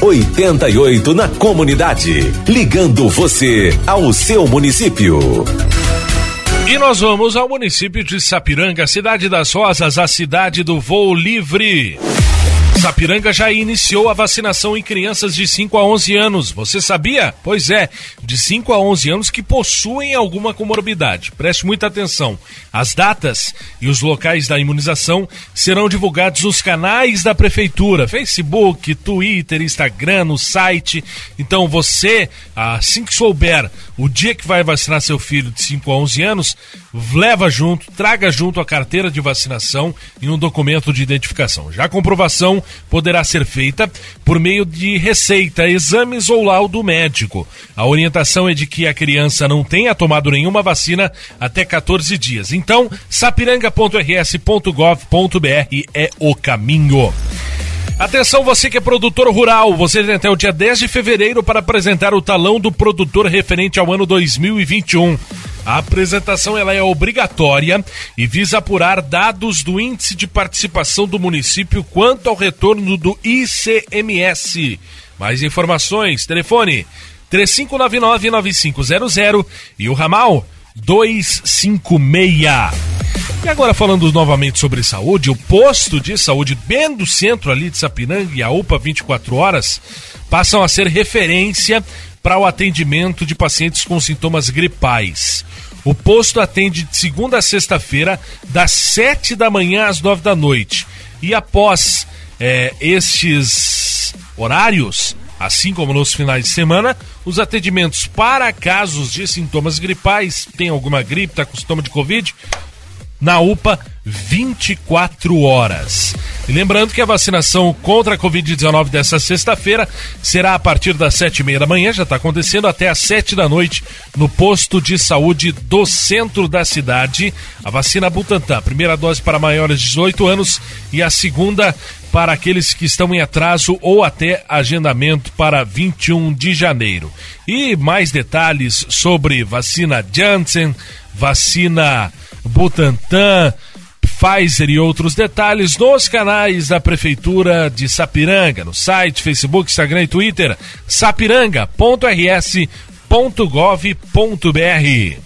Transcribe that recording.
88 na comunidade. Ligando você ao seu município. E nós vamos ao município de Sapiranga, cidade das Rosas, a cidade do voo livre. Sapiranga já iniciou a vacinação em crianças de 5 a 11 anos. Você sabia? Pois é, de 5 a 11 anos que possuem alguma comorbidade. Preste muita atenção. As datas e os locais da imunização serão divulgados nos canais da prefeitura, Facebook, Twitter, Instagram, no site. Então você, assim que souber o dia que vai vacinar seu filho de 5 a 11 anos, leva junto, traga junto a carteira de vacinação e um documento de identificação. Já a comprovação poderá ser feita por meio de receita, exames ou laudo médico. A orientação é de que a criança não tenha tomado nenhuma vacina até 14 dias. Então, sapiranga.rs.gov.br é o caminho. Atenção, você que é produtor rural, você tem até o dia 10 de fevereiro para apresentar o talão do produtor referente ao ano 2021. A apresentação ela é obrigatória e visa apurar dados do índice de participação do município quanto ao retorno do ICMS. Mais informações, telefone 3599-9500 e o ramal 256. E agora falando novamente sobre saúde, o posto de saúde bem do centro ali de Sapiranga e a UPA 24 horas passam a ser referência para o atendimento de pacientes com sintomas gripais. O posto atende de segunda a sexta-feira, das 7 da manhã às 9 da noite. E após é, estes horários, assim como nos finais de semana, os atendimentos para casos de sintomas gripais, tem alguma gripe, está com sintoma de Covid, na UPA 24 horas. E lembrando que a vacinação contra a Covid-19 dessa sexta-feira será a partir das sete e meia da manhã, já está acontecendo até às sete da noite no posto de saúde do centro da cidade. A vacina Butantan, primeira dose para maiores de 18 anos e a segunda para aqueles que estão em atraso ou até agendamento para 21 de janeiro. E mais detalhes sobre vacina Janssen, vacina Butantan, Pfizer e outros detalhes nos canais da Prefeitura de Sapiranga, no site, Facebook, Instagram e Twitter, sapiranga.rs.gov.br.